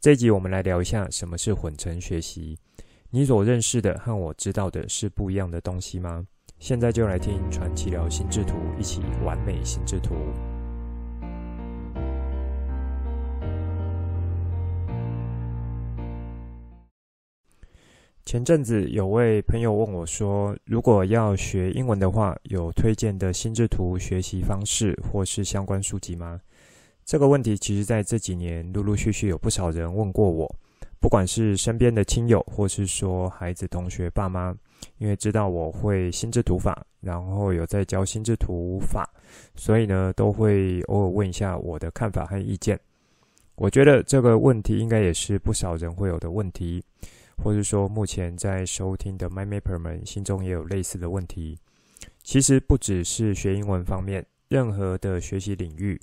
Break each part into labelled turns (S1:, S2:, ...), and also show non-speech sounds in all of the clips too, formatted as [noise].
S1: 这一集我们来聊一下什么是混成学习。你所认识的和我知道的是不一样的东西吗？现在就来听传奇聊心智图，一起完美心智图。前阵子有位朋友问我说：“如果要学英文的话，有推荐的心智图学习方式或是相关书籍吗？”这个问题其实在这几年陆陆续续有不少人问过我，不管是身边的亲友，或是说孩子、同学、爸妈，因为知道我会心智图法，然后有在教心智图法，所以呢，都会偶尔问一下我的看法和意见。我觉得这个问题应该也是不少人会有的问题。或者说，目前在收听的 MyMapper 们心中也有类似的问题。其实不只是学英文方面，任何的学习领域，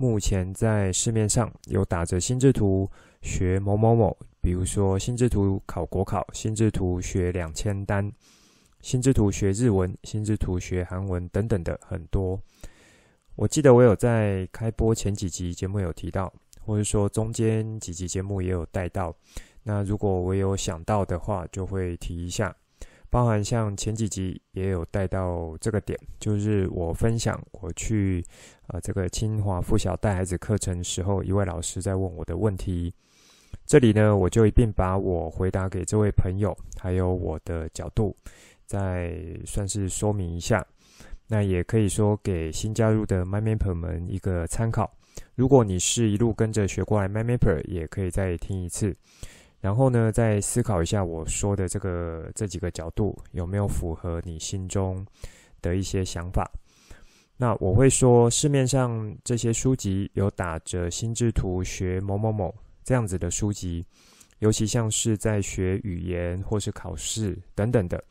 S1: 目前在市面上有打着心智图学某某某，比如说心智图考国考、心智图学两千单、心智图学日文、心智图学韩文等等的很多。我记得我有在开播前几集节目有提到，或者说中间几集节目也有带到。那如果我有想到的话，就会提一下，包含像前几集也有带到这个点，就是我分享我去呃这个清华附小带孩子课程时候，一位老师在问我的问题，这里呢我就一并把我回答给这位朋友，还有我的角度，再算是说明一下，那也可以说给新加入的 MyMapper 们一个参考，如果你是一路跟着学过来 MyMapper，也可以再听一次。然后呢，再思考一下我说的这个这几个角度有没有符合你心中的一些想法。那我会说，市面上这些书籍有打着心智图学某某某这样子的书籍，尤其像是在学语言或是考试等等的。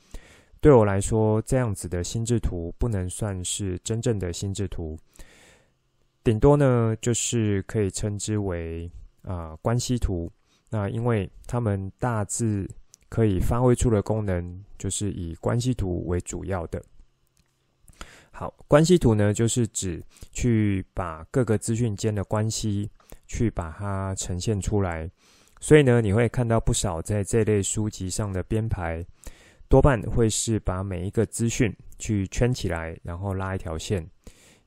S1: 对我来说，这样子的心智图不能算是真正的心智图，顶多呢就是可以称之为啊、关系图。那因为他们大致可以发挥出的功能，就是以关系图为主要的。好，关系图呢，就是指去把各个资讯间的关系去把它呈现出来。所以呢，你会看到不少在这类书籍上的编排，多半会是把每一个资讯去圈起来，然后拉一条线，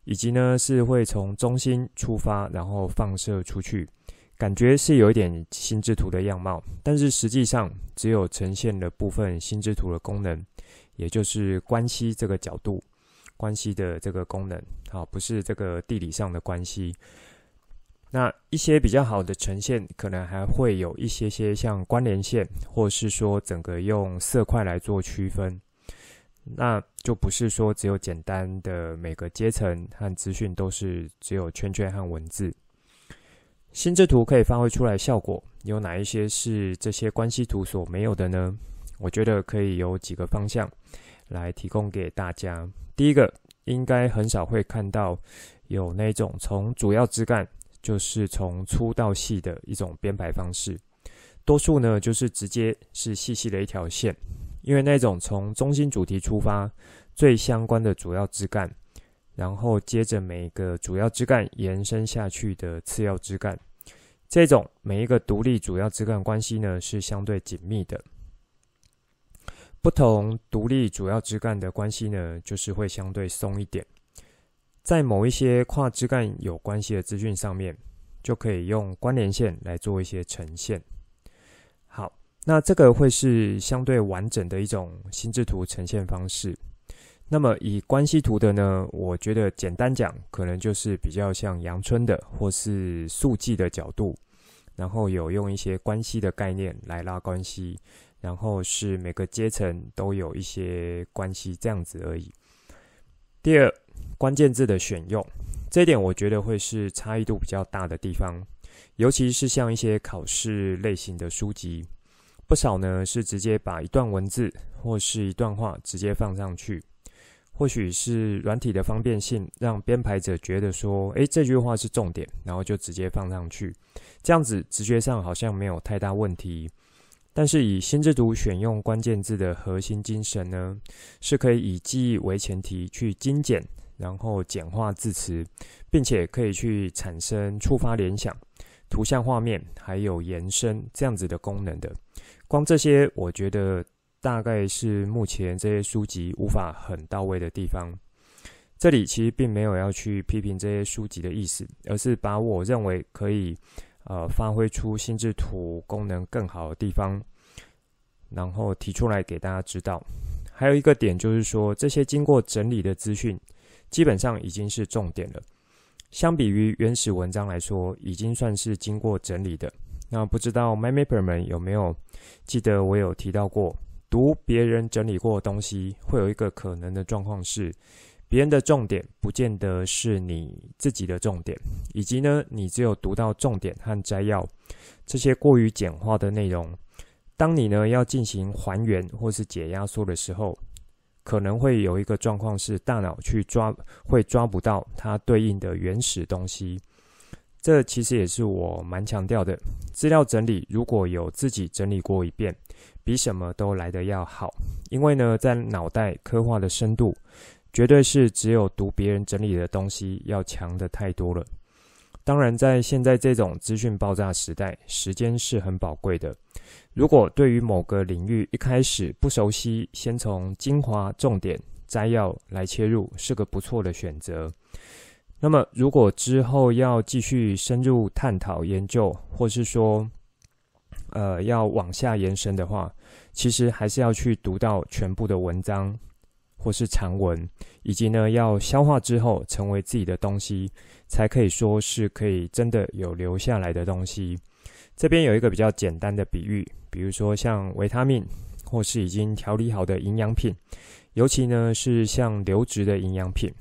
S1: 以及呢是会从中心出发，然后放射出去。感觉是有一点心智图的样貌，但是实际上只有呈现了部分心智图的功能，也就是关系这个角度，关系的这个功能，好，不是这个地理上的关系。那一些比较好的呈现，可能还会有一些些像关联线，或是说整个用色块来做区分，那就不是说只有简单的每个阶层和资讯都是只有圈圈和文字。心智图可以发挥出来效果，有哪一些是这些关系图所没有的呢？我觉得可以有几个方向来提供给大家。第一个，应该很少会看到有那种从主要枝干，就是从粗到细的一种编排方式，多数呢就是直接是细细的一条线，因为那种从中心主题出发，最相关的主要枝干。然后接着每一个主要枝干延伸下去的次要枝干，这种每一个独立主要枝干关系呢是相对紧密的。不同独立主要枝干的关系呢，就是会相对松一点。在某一些跨枝干有关系的资讯上面，就可以用关联线来做一些呈现。好，那这个会是相对完整的一种心智图呈现方式。那么以关系图的呢，我觉得简单讲，可能就是比较像阳春的或是速记的角度，然后有用一些关系的概念来拉关系，然后是每个阶层都有一些关系这样子而已。第二，关键字的选用，这一点我觉得会是差异度比较大的地方，尤其是像一些考试类型的书籍，不少呢是直接把一段文字或是一段话直接放上去。或许是软体的方便性，让编排者觉得说，诶，这句话是重点，然后就直接放上去。这样子直觉上好像没有太大问题。但是以心智图选用关键字的核心精神呢，是可以以记忆为前提去精简，然后简化字词，并且可以去产生触发联想、图像画面，还有延伸这样子的功能的。光这些，我觉得。大概是目前这些书籍无法很到位的地方。这里其实并没有要去批评这些书籍的意思，而是把我认为可以呃发挥出心智图功能更好的地方，然后提出来给大家知道。还有一个点就是说，这些经过整理的资讯基本上已经是重点了。相比于原始文章来说，已经算是经过整理的。那不知道 MyMapper 们有没有记得我有提到过？读别人整理过的东西，会有一个可能的状况是，别人的重点不见得是你自己的重点，以及呢，你只有读到重点和摘要这些过于简化的内容。当你呢要进行还原或是解压缩的时候，可能会有一个状况是，大脑去抓会抓不到它对应的原始东西。这其实也是我蛮强调的，资料整理如果有自己整理过一遍，比什么都来得要好。因为呢，在脑袋刻画的深度，绝对是只有读别人整理的东西要强得太多了。当然，在现在这种资讯爆炸时代，时间是很宝贵的。如果对于某个领域一开始不熟悉，先从精华、重点、摘要来切入，是个不错的选择。那么，如果之后要继续深入探讨研究，或是说，呃，要往下延伸的话，其实还是要去读到全部的文章，或是长文，以及呢，要消化之后成为自己的东西，才可以说是可以真的有留下来的东西。这边有一个比较简单的比喻，比如说像维他命，或是已经调理好的营养品，尤其呢是像流质的营养品。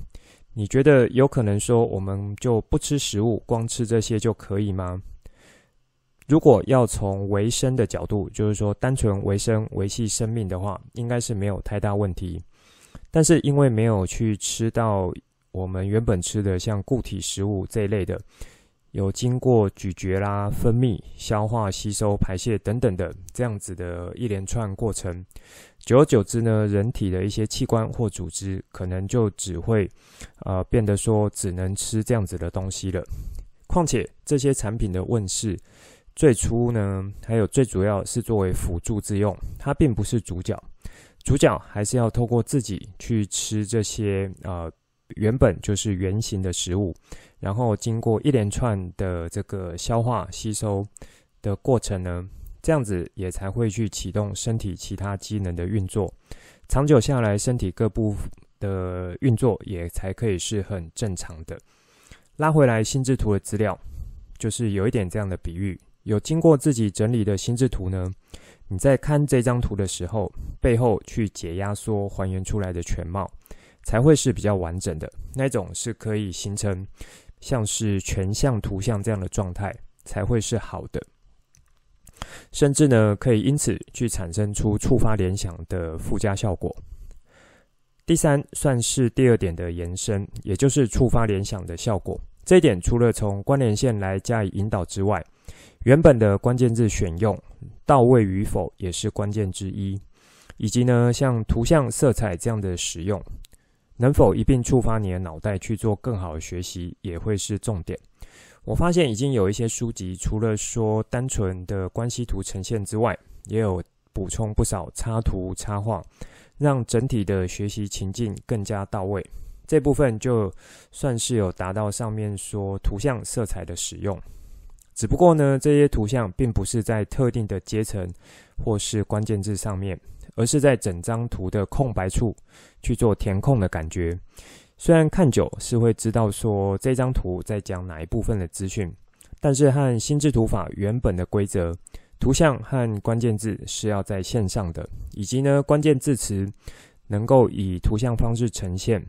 S1: 你觉得有可能说我们就不吃食物，光吃这些就可以吗？如果要从维生的角度，就是说单纯维生维系生命的话，应该是没有太大问题。但是因为没有去吃到我们原本吃的像固体食物这一类的。有经过咀嚼啦、分泌、消化、吸收、排泄等等的这样子的一连串过程，久而久之呢，人体的一些器官或组织可能就只会，呃，变得说只能吃这样子的东西了。况且这些产品的问世，最初呢，还有最主要是作为辅助之用，它并不是主角，主角还是要透过自己去吃这些，呃。原本就是原型的食物，然后经过一连串的这个消化吸收的过程呢，这样子也才会去启动身体其他机能的运作。长久下来，身体各部的运作也才可以是很正常的。拉回来心智图的资料，就是有一点这样的比喻：有经过自己整理的心智图呢，你在看这张图的时候，背后去解压缩还原出来的全貌。才会是比较完整的那种，是可以形成像是全像图像这样的状态，才会是好的。甚至呢，可以因此去产生出触发联想的附加效果。第三，算是第二点的延伸，也就是触发联想的效果。这一点除了从关联线来加以引导之外，原本的关键字选用到位与否也是关键之一，以及呢，像图像、色彩这样的使用。能否一并触发你的脑袋去做更好的学习，也会是重点。我发现已经有一些书籍，除了说单纯的关系图呈现之外，也有补充不少插图插画，让整体的学习情境更加到位。这部分就算是有达到上面说图像色彩的使用。只不过呢，这些图像并不是在特定的阶层或是关键字上面。而是在整张图的空白处去做填空的感觉。虽然看久是会知道说这张图在讲哪一部分的资讯，但是和心智图法原本的规则，图像和关键字是要在线上的，以及呢关键字词能够以图像方式呈现。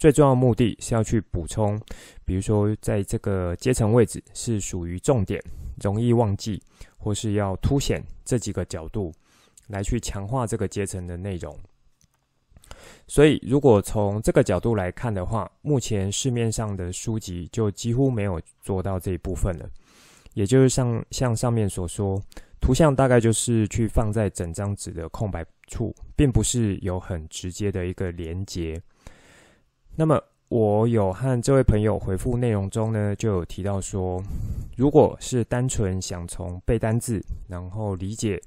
S1: 最重要目的是要去补充，比如说在这个阶层位置是属于重点，容易忘记，或是要凸显这几个角度，来去强化这个阶层的内容。所以，如果从这个角度来看的话，目前市面上的书籍就几乎没有做到这一部分了。也就是像像上面所说，图像大概就是去放在整张纸的空白处，并不是有很直接的一个连接。那么，我有和这位朋友回复内容中呢，就有提到说，如果是单纯想从背单字，然后理解。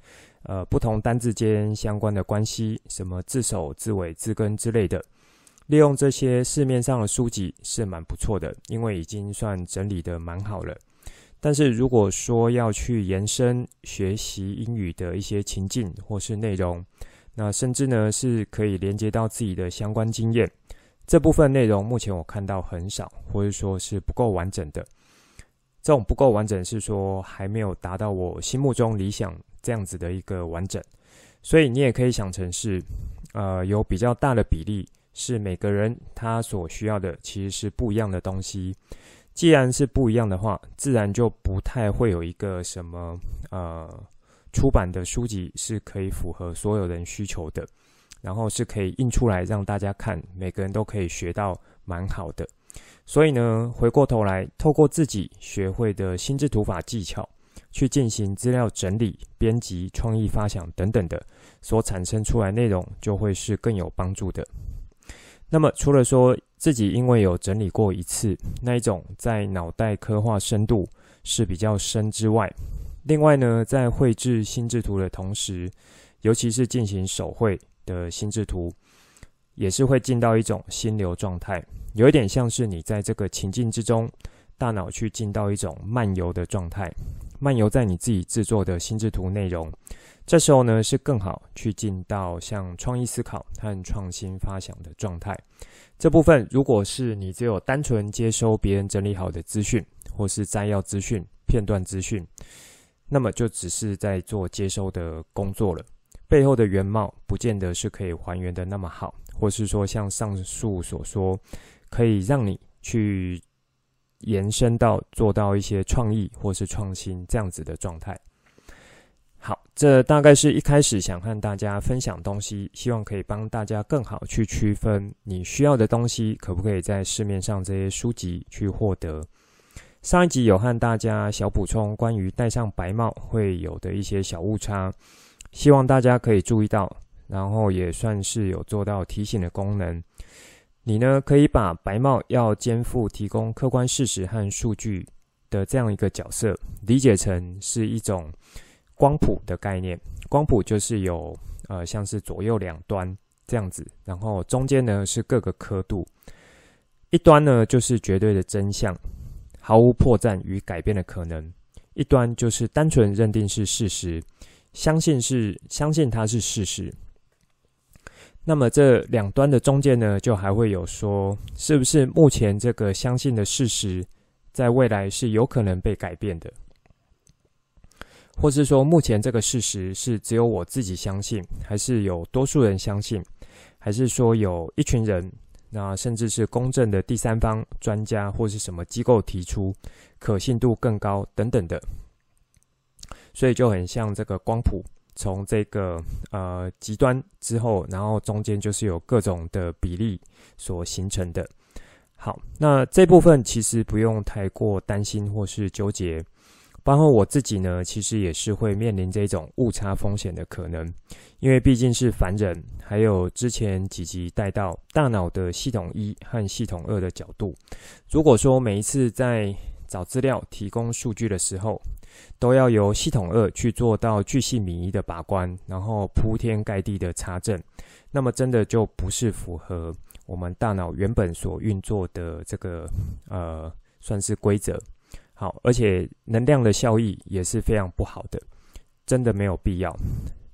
S1: 呃，不同单字间相关的关系，什么字首、字尾、字根之类的，利用这些市面上的书籍是蛮不错的，因为已经算整理得蛮好了。但是如果说要去延伸学习英语的一些情境或是内容，那甚至呢是可以连接到自己的相关经验，这部分内容目前我看到很少，或者说是不够完整的。这种不够完整是说还没有达到我心目中理想。这样子的一个完整，所以你也可以想成是，呃，有比较大的比例是每个人他所需要的其实是不一样的东西。既然是不一样的话，自然就不太会有一个什么呃出版的书籍是可以符合所有人需求的，然后是可以印出来让大家看，每个人都可以学到蛮好的。所以呢，回过头来，透过自己学会的心智图法技巧。去进行资料整理、编辑、创意发想等等的，所产生出来内容就会是更有帮助的。那么，除了说自己因为有整理过一次那一种在脑袋刻画深度是比较深之外，另外呢，在绘制心智图的同时，尤其是进行手绘的心智图，也是会进到一种心流状态，有一点像是你在这个情境之中，大脑去进到一种漫游的状态。漫游在你自己制作的心智图内容，这时候呢是更好去进到像创意思考和创新发想的状态。这部分如果是你只有单纯接收别人整理好的资讯，或是摘要资讯、片段资讯，那么就只是在做接收的工作了，背后的原貌不见得是可以还原的那么好，或是说像上述所说，可以让你去。延伸到做到一些创意或是创新这样子的状态。好，这大概是一开始想和大家分享东西，希望可以帮大家更好去区分你需要的东西可不可以在市面上这些书籍去获得。上一集有和大家小补充关于戴上白帽会有的一些小误差，希望大家可以注意到，然后也算是有做到提醒的功能。你呢，可以把白帽要肩负提供客观事实和数据的这样一个角色，理解成是一种光谱的概念。光谱就是有呃，像是左右两端这样子，然后中间呢是各个刻度，一端呢就是绝对的真相，毫无破绽与改变的可能；一端就是单纯认定是事实，相信是相信它是事实。那么这两端的中间呢，就还会有说，是不是目前这个相信的事实，在未来是有可能被改变的，或是说目前这个事实是只有我自己相信，还是有多数人相信，还是说有一群人，那甚至是公正的第三方专家或是什么机构提出，可信度更高等等的，所以就很像这个光谱。从这个呃极端之后，然后中间就是有各种的比例所形成的。好，那这部分其实不用太过担心或是纠结。包括我自己呢，其实也是会面临这种误差风险的可能，因为毕竟是凡人。还有之前几集带到大脑的系统一和系统二的角度，如果说每一次在找资料、提供数据的时候，都要由系统二去做到巨细靡遗的把关，然后铺天盖地的查证，那么真的就不是符合我们大脑原本所运作的这个呃算是规则。好，而且能量的效益也是非常不好的，真的没有必要。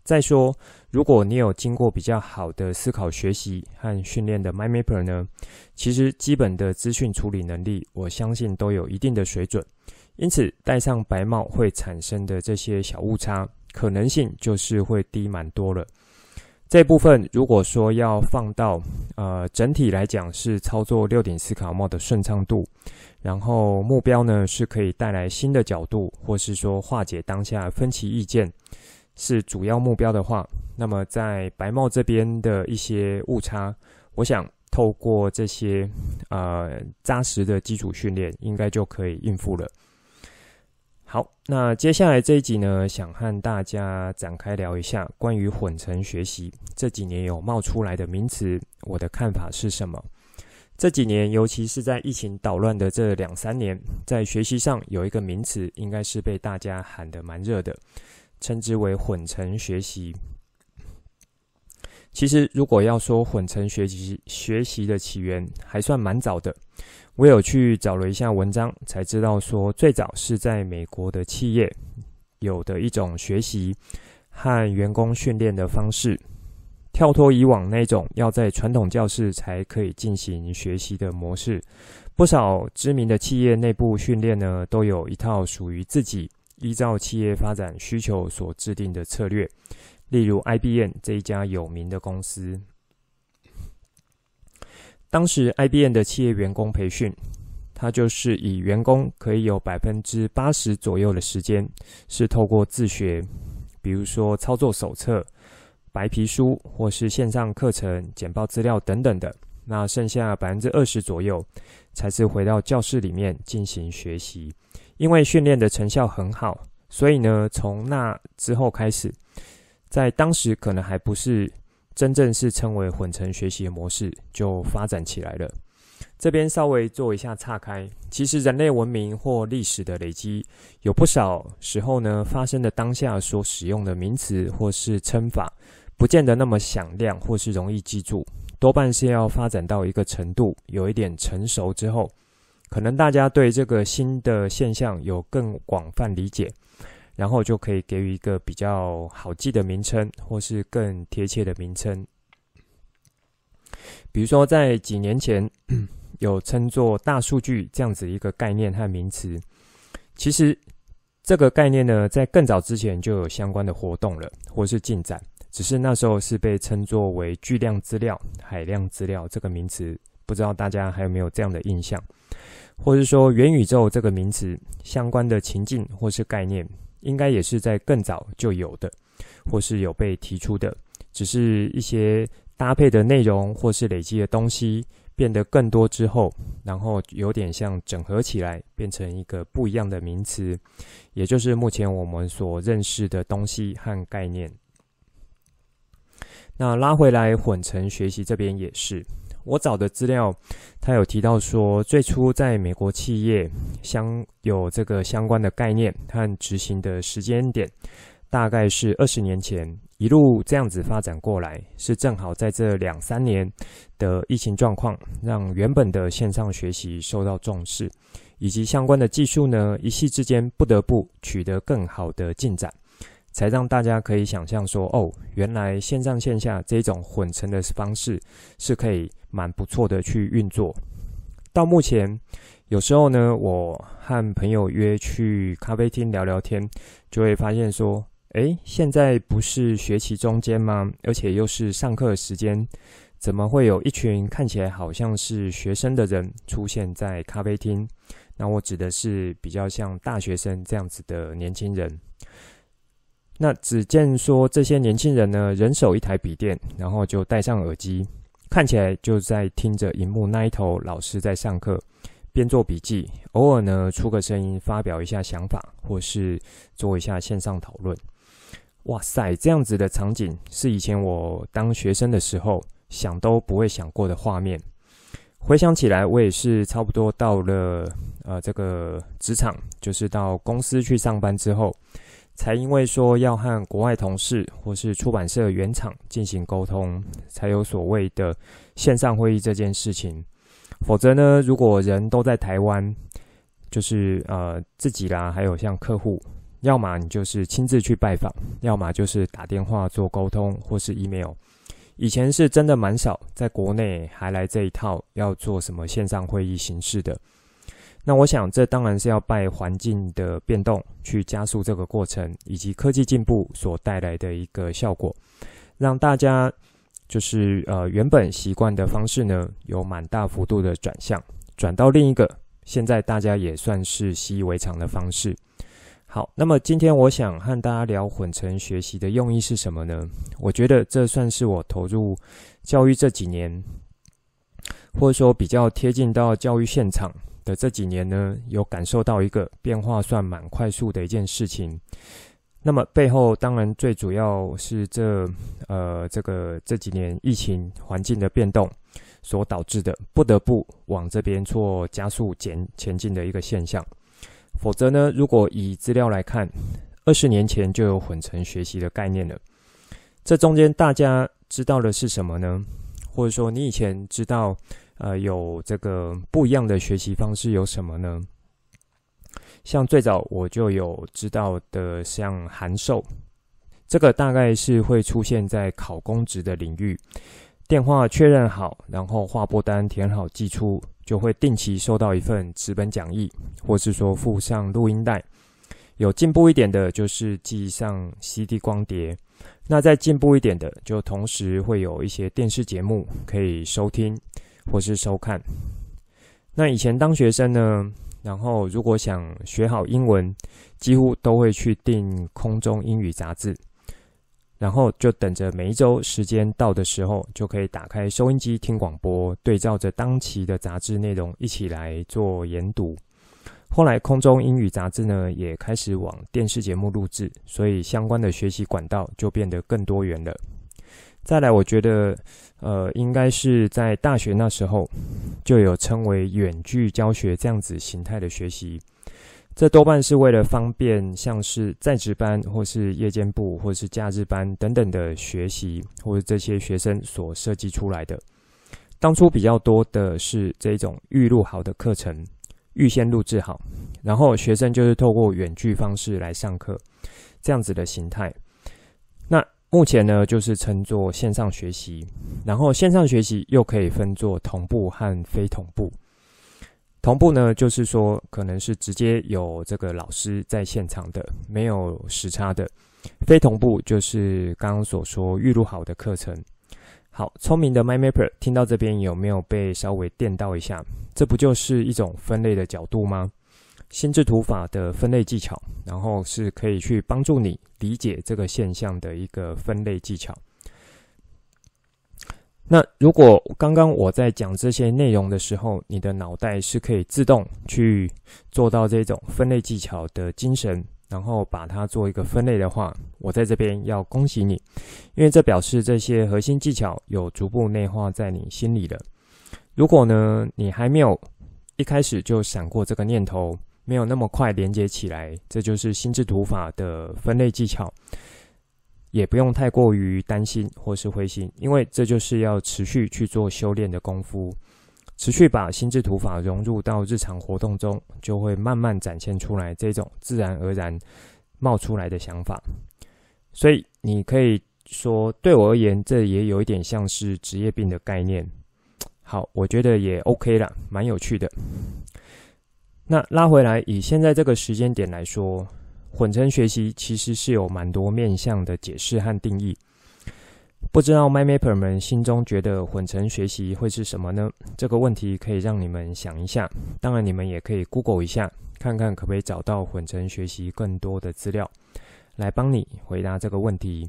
S1: 再说，如果你有经过比较好的思考学习和训练的 MindMapper 呢，其实基本的资讯处理能力，我相信都有一定的水准。因此，戴上白帽会产生的这些小误差，可能性就是会低蛮多了。这部分如果说要放到呃整体来讲，是操作六顶思考帽的顺畅度，然后目标呢是可以带来新的角度，或是说化解当下分歧意见，是主要目标的话，那么在白帽这边的一些误差，我想透过这些呃扎实的基础训练，应该就可以应付了。好，那接下来这一集呢，想和大家展开聊一下关于混成学习这几年有冒出来的名词，我的看法是什么？这几年，尤其是在疫情捣乱的这两三年，在学习上有一个名词，应该是被大家喊得蛮热的，称之为混成学习。其实，如果要说混成学习学习的起源，还算蛮早的。我有去找了一下文章，才知道说最早是在美国的企业有的一种学习和员工训练的方式，跳脱以往那种要在传统教室才可以进行学习的模式。不少知名的企业内部训练呢，都有一套属于自己依照企业发展需求所制定的策略。例如 IBM 这一家有名的公司。当时 IBM 的企业员工培训，它就是以员工可以有百分之八十左右的时间是透过自学，比如说操作手册、白皮书或是线上课程、简报资料等等的。那剩下百分之二十左右才是回到教室里面进行学习。因为训练的成效很好，所以呢，从那之后开始，在当时可能还不是。真正是称为混成学习模式就发展起来了。这边稍微做一下岔开，其实人类文明或历史的累积，有不少时候呢，发生的当下所使用的名词或是称法，不见得那么响亮或是容易记住，多半是要发展到一个程度，有一点成熟之后，可能大家对这个新的现象有更广泛理解。然后就可以给予一个比较好记的名称，或是更贴切的名称。比如说，在几年前 [clears throat] 有称作大数据这样子一个概念和名词。其实这个概念呢，在更早之前就有相关的活动了，或是进展，只是那时候是被称作为巨量资料、海量资料这个名词。不知道大家还有没有这样的印象？或是说元宇宙这个名词相关的情境或是概念。应该也是在更早就有的，或是有被提出的，只是一些搭配的内容或是累积的东西变得更多之后，然后有点像整合起来，变成一个不一样的名词，也就是目前我们所认识的东西和概念。那拉回来混成学习这边也是。我找的资料，他有提到说，最初在美国企业相有这个相关的概念和执行的时间点，大概是二十年前，一路这样子发展过来，是正好在这两三年的疫情状况，让原本的线上学习受到重视，以及相关的技术呢，一夕之间不得不取得更好的进展。才让大家可以想象说，哦，原来线上线下这种混成的方式是可以蛮不错的去运作。到目前，有时候呢，我和朋友约去咖啡厅聊聊天，就会发现说，诶，现在不是学期中间吗？而且又是上课时间，怎么会有一群看起来好像是学生的人出现在咖啡厅？那我指的是比较像大学生这样子的年轻人。那只见说这些年轻人呢，人手一台笔电，然后就戴上耳机，看起来就在听着荧幕那一头老师在上课，边做笔记，偶尔呢出个声音发表一下想法，或是做一下线上讨论。哇塞，这样子的场景是以前我当学生的时候想都不会想过的画面。回想起来，我也是差不多到了呃这个职场，就是到公司去上班之后。才因为说要和国外同事或是出版社原厂进行沟通，才有所谓的线上会议这件事情。否则呢，如果人都在台湾，就是呃自己啦，还有像客户，要么你就是亲自去拜访，要么就是打电话做沟通或是 email。以前是真的蛮少，在国内还来这一套要做什么线上会议形式的。那我想，这当然是要拜环境的变动去加速这个过程，以及科技进步所带来的一个效果，让大家就是呃原本习惯的方式呢，有蛮大幅度的转向，转到另一个现在大家也算是习以为常的方式。好，那么今天我想和大家聊混成学习的用意是什么呢？我觉得这算是我投入教育这几年，或者说比较贴近到教育现场的这几年呢，有感受到一个变化算蛮快速的一件事情。那么背后当然最主要是这呃这个这几年疫情环境的变动所导致的，不得不往这边做加速前前进的一个现象。否则呢，如果以资料来看，二十年前就有混成学习的概念了。这中间大家知道的是什么呢？或者说你以前知道呃有这个不一样的学习方式有什么呢？像最早我就有知道的，像函授，这个大概是会出现在考公职的领域。电话确认好，然后划拨单填好寄出，就会定期收到一份纸本讲义，或是说附上录音带。有进步一点的，就是寄上 CD 光碟。那再进步一点的，就同时会有一些电视节目可以收听或是收看。那以前当学生呢？然后，如果想学好英文，几乎都会去订空中英语杂志，然后就等着每一周时间到的时候，就可以打开收音机听广播，对照着当期的杂志内容一起来做研读。后来，空中英语杂志呢也开始往电视节目录制，所以相关的学习管道就变得更多元了。再来，我觉得，呃，应该是在大学那时候就有称为远距教学这样子形态的学习，这多半是为了方便像是在职班或是夜间部或是假日班等等的学习，或者这些学生所设计出来的。当初比较多的是这种预录好的课程，预先录制好，然后学生就是透过远距方式来上课，这样子的形态。那目前呢，就是称作线上学习，然后线上学习又可以分作同步和非同步。同步呢，就是说可能是直接有这个老师在现场的，没有时差的；非同步就是刚刚所说预录好的课程。好，聪明的 MyMapper 听到这边有没有被稍微电到一下？这不就是一种分类的角度吗？心智图法的分类技巧，然后是可以去帮助你理解这个现象的一个分类技巧。那如果刚刚我在讲这些内容的时候，你的脑袋是可以自动去做到这种分类技巧的精神，然后把它做一个分类的话，我在这边要恭喜你，因为这表示这些核心技巧有逐步内化在你心里了。如果呢，你还没有一开始就闪过这个念头，没有那么快连接起来，这就是心智图法的分类技巧，也不用太过于担心或是灰心，因为这就是要持续去做修炼的功夫，持续把心智图法融入到日常活动中，就会慢慢展现出来这种自然而然冒出来的想法。所以你可以说，对我而言，这也有一点像是职业病的概念。好，我觉得也 OK 了，蛮有趣的。那拉回来，以现在这个时间点来说，混成学习其实是有蛮多面向的解释和定义。不知道 MyMapper 们心中觉得混成学习会是什么呢？这个问题可以让你们想一下。当然，你们也可以 Google 一下，看看可不可以找到混成学习更多的资料，来帮你回答这个问题。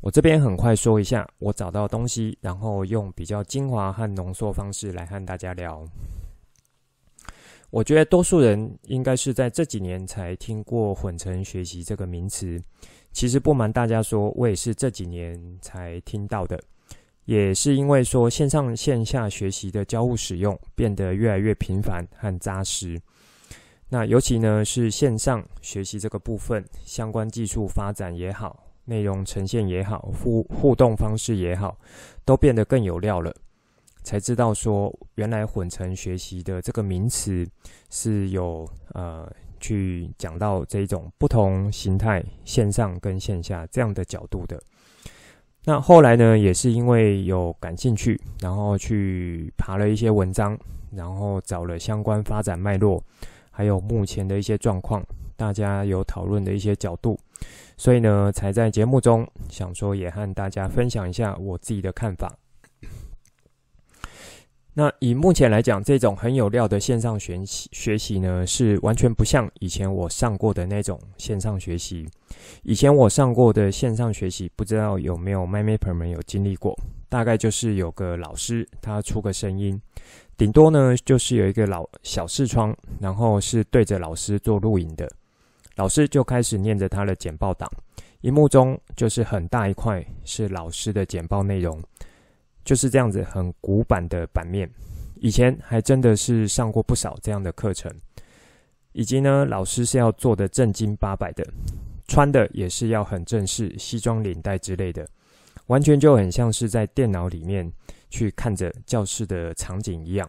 S1: 我这边很快说一下我找到东西，然后用比较精华和浓缩方式来和大家聊。我觉得多数人应该是在这几年才听过混成学习这个名词。其实不瞒大家说，我也是这几年才听到的。也是因为说线上线下学习的交互使用变得越来越频繁和扎实。那尤其呢是线上学习这个部分，相关技术发展也好，内容呈现也好，互互动方式也好，都变得更有料了。才知道说，原来混成学习的这个名词是有呃去讲到这种不同形态线上跟线下这样的角度的。那后来呢，也是因为有感兴趣，然后去爬了一些文章，然后找了相关发展脉络，还有目前的一些状况，大家有讨论的一些角度，所以呢，才在节目中想说也和大家分享一下我自己的看法。那以目前来讲，这种很有料的线上学习学习呢，是完全不像以前我上过的那种线上学习。以前我上过的线上学习，不知道有没有 MyMapper 们有经历过？大概就是有个老师他出个声音，顶多呢就是有一个老小视窗，然后是对着老师做录影的，老师就开始念着他的简报档，荧幕中就是很大一块是老师的简报内容。就是这样子，很古板的版面。以前还真的是上过不少这样的课程，以及呢，老师是要做的正经八百的，穿的也是要很正式，西装领带之类的，完全就很像是在电脑里面去看着教室的场景一样。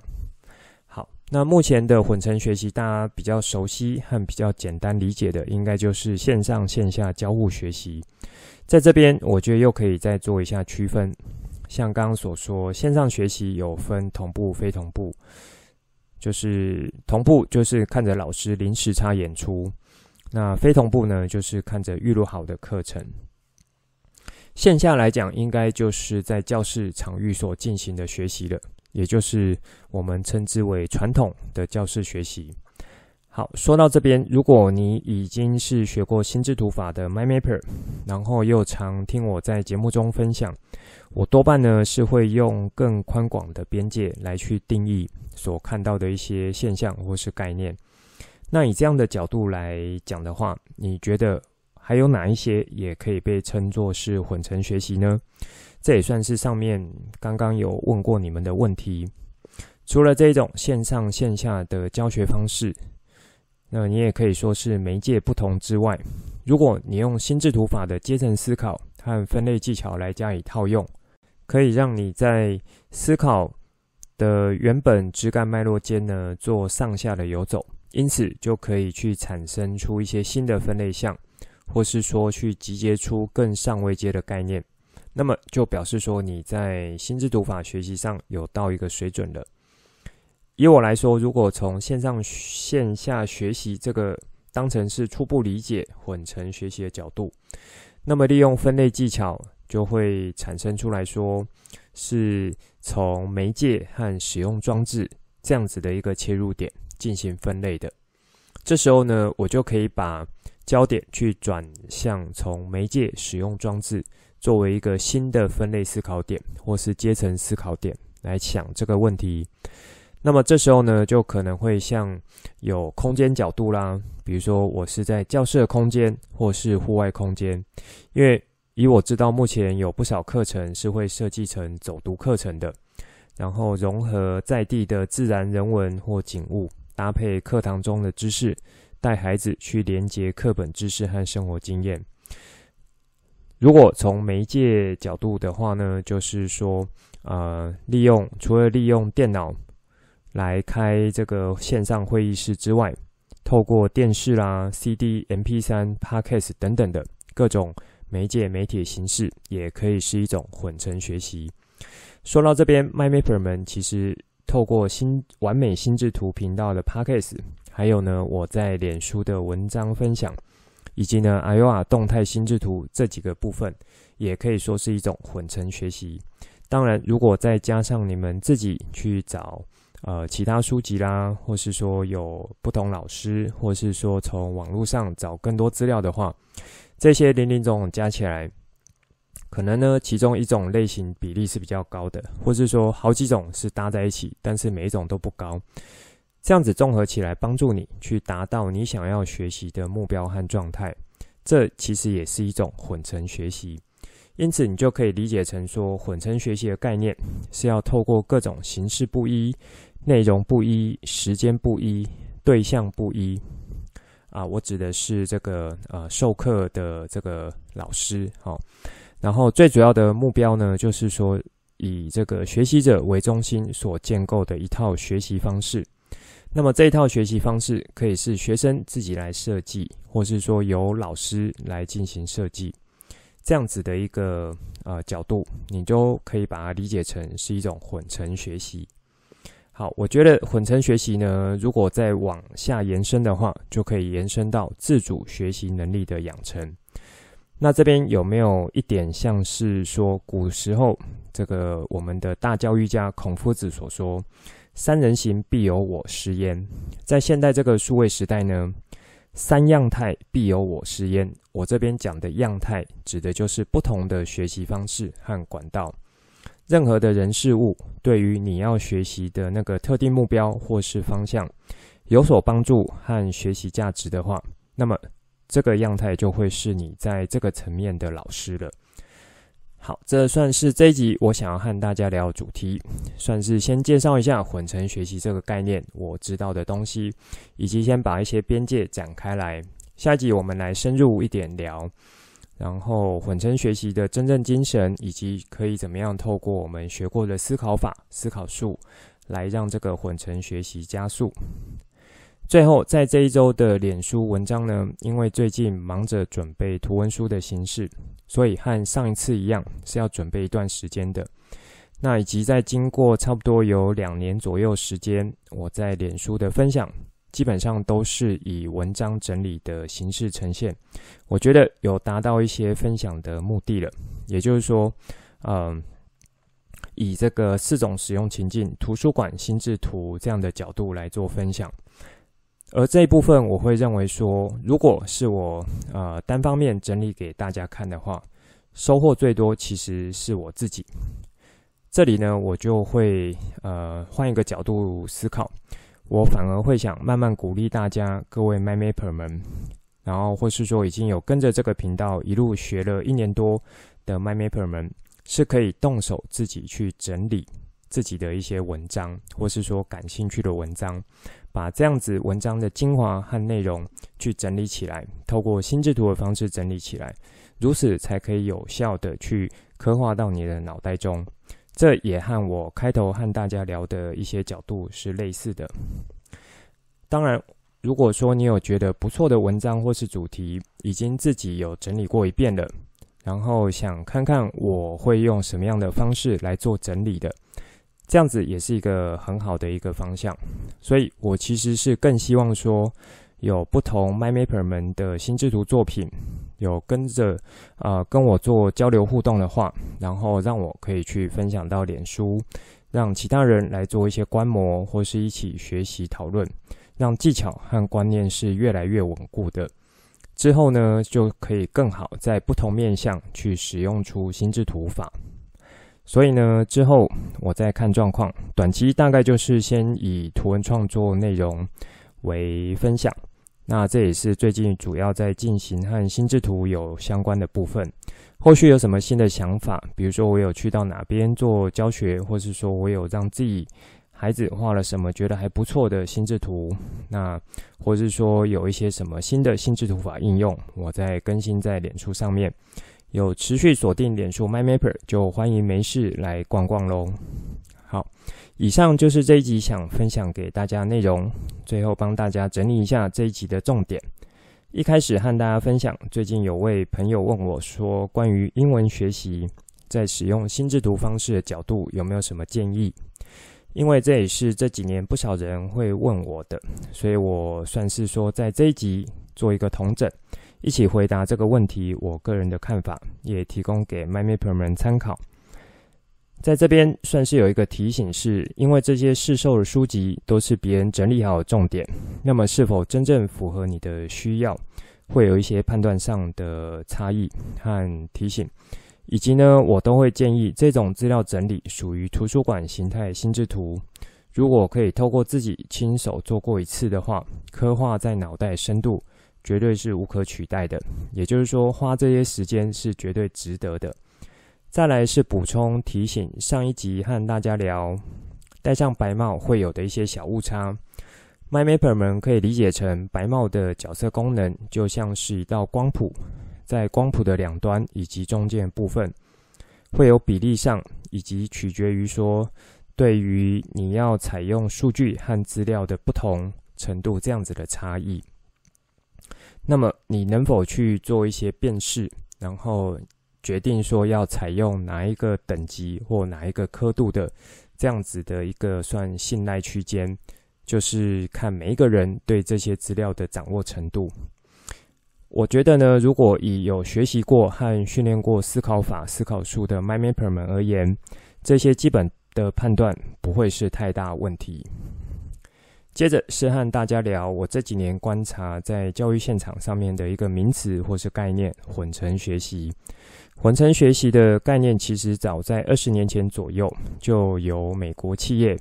S1: 好，那目前的混成学习，大家比较熟悉和比较简单理解的，应该就是线上线下交互学习。在这边，我觉得又可以再做一下区分。像刚刚所说，线上学习有分同步、非同步，就是同步就是看着老师临时差演出，那非同步呢，就是看着预录好的课程。线下来讲，应该就是在教室场域所进行的学习了，也就是我们称之为传统的教室学习。好，说到这边，如果你已经是学过心智图法的 MyMapper，然后又常听我在节目中分享，我多半呢是会用更宽广的边界来去定义所看到的一些现象或是概念。那以这样的角度来讲的话，你觉得还有哪一些也可以被称作是混成学习呢？这也算是上面刚刚有问过你们的问题。除了这种线上线下的教学方式。那你也可以说是媒介不同之外，如果你用心智图法的阶层思考和分类技巧来加以套用，可以让你在思考的原本枝干脉络间呢做上下的游走，因此就可以去产生出一些新的分类项，或是说去集结出更上位阶的概念，那么就表示说你在心智图法学习上有到一个水准了。以我来说，如果从线上线下学习这个当成是初步理解混成学习的角度，那么利用分类技巧就会产生出来说，是从媒介和使用装置这样子的一个切入点进行分类的。这时候呢，我就可以把焦点去转向从媒介使用装置作为一个新的分类思考点，或是阶层思考点来想这个问题。那么这时候呢，就可能会像有空间角度啦，比如说我是在教室的空间，或是户外空间。因为以我知道，目前有不少课程是会设计成走读课程的，然后融合在地的自然人文或景物，搭配课堂中的知识，带孩子去连接课本知识和生活经验。如果从媒介角度的话呢，就是说，呃，利用除了利用电脑。来开这个线上会议室之外，透过电视啦、CD、MP3、Podcast 等等的各种媒介媒体形式，也可以是一种混成学习。说到这边，MyMapper 们其实透过新完美心智图频道的 Podcast，还有呢我在脸书的文章分享，以及呢 i o a 动态心智图这几个部分，也可以说是一种混成学习。当然，如果再加上你们自己去找。呃，其他书籍啦，或是说有不同老师，或是说从网络上找更多资料的话，这些林林总总加起来，可能呢，其中一种类型比例是比较高的，或是说好几种是搭在一起，但是每一种都不高。这样子综合起来，帮助你去达到你想要学习的目标和状态，这其实也是一种混成学习。因此，你就可以理解成说，混成学习的概念是要透过各种形式不一。内容不一，时间不一，对象不一，啊，我指的是这个呃授课的这个老师，好，然后最主要的目标呢，就是说以这个学习者为中心所建构的一套学习方式。那么这一套学习方式可以是学生自己来设计，或是说由老师来进行设计，这样子的一个呃角度，你就可以把它理解成是一种混成学习。好，我觉得混成学习呢，如果再往下延伸的话，就可以延伸到自主学习能力的养成。那这边有没有一点像是说古时候这个我们的大教育家孔夫子所说“三人行，必有我师焉”？在现代这个数位时代呢，“三样态，必有我师焉”。我这边讲的样态，指的就是不同的学习方式和管道。任何的人事物，对于你要学习的那个特定目标或是方向有所帮助和学习价值的话，那么。这个样态就会是你在这个层面的老师了。好，这算是这一集我想要和大家聊的主题，算是先介绍一下混成学习这个概念，我知道的东西，以及先把一些边界展开来。下一集我们来深入一点聊，然后混成学习的真正精神，以及可以怎么样透过我们学过的思考法、思考术，来让这个混成学习加速。最后，在这一周的脸书文章呢，因为最近忙着准备图文书的形式，所以和上一次一样是要准备一段时间的。那以及在经过差不多有两年左右时间，我在脸书的分享基本上都是以文章整理的形式呈现。我觉得有达到一些分享的目的了，也就是说，嗯，以这个四种使用情境、图书馆心智图这样的角度来做分享。而这一部分，我会认为说，如果是我呃单方面整理给大家看的话，收获最多其实是我自己。这里呢，我就会呃换一个角度思考，我反而会想慢慢鼓励大家，各位 MyMapper 们，然后或是说已经有跟着这个频道一路学了一年多的 MyMapper 们，是可以动手自己去整理自己的一些文章，或是说感兴趣的文章。把这样子文章的精华和内容去整理起来，透过心智图的方式整理起来，如此才可以有效的去刻画到你的脑袋中。这也和我开头和大家聊的一些角度是类似的。当然，如果说你有觉得不错的文章或是主题，已经自己有整理过一遍了，然后想看看我会用什么样的方式来做整理的。这样子也是一个很好的一个方向，所以我其实是更希望说，有不同 MyMapper 们的心智图作品，有跟着呃跟我做交流互动的话，然后让我可以去分享到脸书，让其他人来做一些观摩，或是一起学习讨论，让技巧和观念是越来越稳固的。之后呢，就可以更好在不同面向去使用出心智图法。所以呢，之后我再看状况，短期大概就是先以图文创作内容为分享。那这也是最近主要在进行和心智图有相关的部分。后续有什么新的想法，比如说我有去到哪边做教学，或是说我有让自己孩子画了什么觉得还不错的心智图，那或是说有一些什么新的心智图法应用，我再更新在脸书上面。有持续锁定脸书 MyMapper，就欢迎没事来逛逛喽。好，以上就是这一集想分享给大家内容。最后帮大家整理一下这一集的重点。一开始和大家分享，最近有位朋友问我说，关于英文学习，在使用心智图方式的角度，有没有什么建议？因为这也是这几年不少人会问我的，所以我算是说在这一集做一个统整。一起回答这个问题，我个人的看法也提供给 MyMapper 们参考。在这边算是有一个提醒是，因为这些市售的书籍都是别人整理好的重点，那么是否真正符合你的需要，会有一些判断上的差异和提醒。以及呢，我都会建议这种资料整理属于图书馆形态心智图，如果可以透过自己亲手做过一次的话，刻画在脑袋深度。绝对是无可取代的，也就是说，花这些时间是绝对值得的。再来是补充提醒，上一集和大家聊戴上白帽会有的一些小误差。MyMapper 们可以理解成白帽的角色功能，就像是一道光谱，在光谱的两端以及中间部分，会有比例上以及取决于说，对于你要采用数据和资料的不同程度这样子的差异。那么你能否去做一些辨识，然后决定说要采用哪一个等级或哪一个刻度的这样子的一个算信赖区间，就是看每一个人对这些资料的掌握程度。我觉得呢，如果以有学习过和训练过思考法、思考术的 MyMapper 们而言，这些基本的判断不会是太大问题。接着是和大家聊我这几年观察在教育现场上面的一个名词或是概念——混成学习。混成学习的概念其实早在二十年前左右，就由美国企业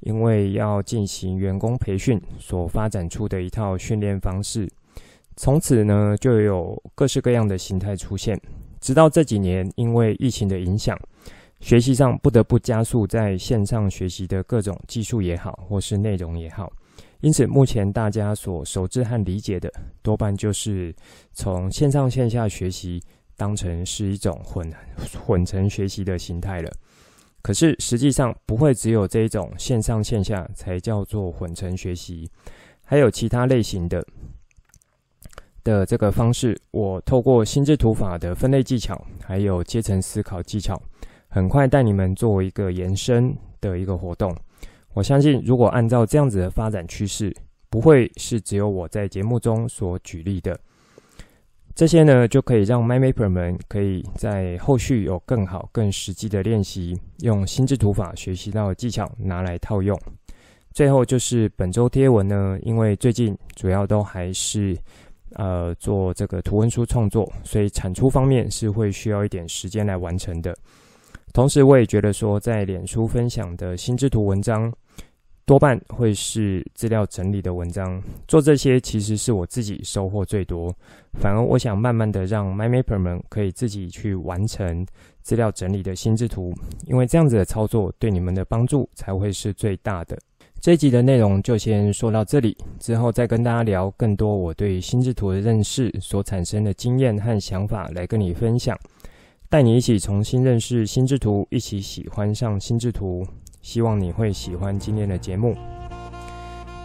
S1: 因为要进行员工培训所发展出的一套训练方式。从此呢，就有各式各样的形态出现。直到这几年，因为疫情的影响，学习上不得不加速在线上学习的各种技术也好，或是内容也好。因此，目前大家所熟知和理解的，多半就是从线上线下学习当成是一种混混成学习的形态了。可是，实际上不会只有这一种线上线下才叫做混成学习，还有其他类型的的这个方式。我透过心智图法的分类技巧，还有阶层思考技巧，很快带你们做一个延伸的一个活动。我相信，如果按照这样子的发展趋势，不会是只有我在节目中所举例的。这些呢，就可以让 MindMapper 们可以在后续有更好、更实际的练习，用心智图法学习到的技巧拿来套用。最后就是本周贴文呢，因为最近主要都还是呃做这个图文书创作，所以产出方面是会需要一点时间来完成的。同时，我也觉得说，在脸书分享的心智图文章，多半会是资料整理的文章。做这些其实是我自己收获最多。反而，我想慢慢的让 MindMapper 们可以自己去完成资料整理的心智图，因为这样子的操作对你们的帮助才会是最大的。这一集的内容就先说到这里，之后再跟大家聊更多我对心智图的认识所产生的经验和想法来跟你分享。带你一起重新认识心智图，一起喜欢上心智图。希望你会喜欢今天的节目。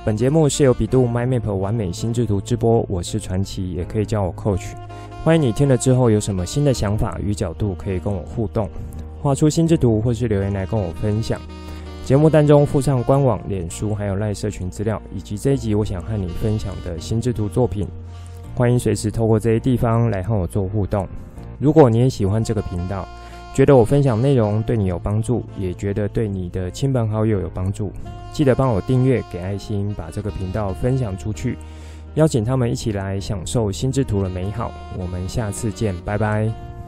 S1: 本节目是由比度 My Map 完美心智图直播，我是传奇，也可以叫我 Coach。欢迎你听了之后有什么新的想法与角度，可以跟我互动，画出心智图或是留言来跟我分享。节目当中附上官网、脸书还有赖社群资料，以及这一集我想和你分享的心智图作品。欢迎随时透过这些地方来和我做互动。如果你也喜欢这个频道，觉得我分享内容对你有帮助，也觉得对你的亲朋好友有帮助，记得帮我订阅、给爱心，把这个频道分享出去，邀请他们一起来享受心智图的美好。我们下次见，拜拜。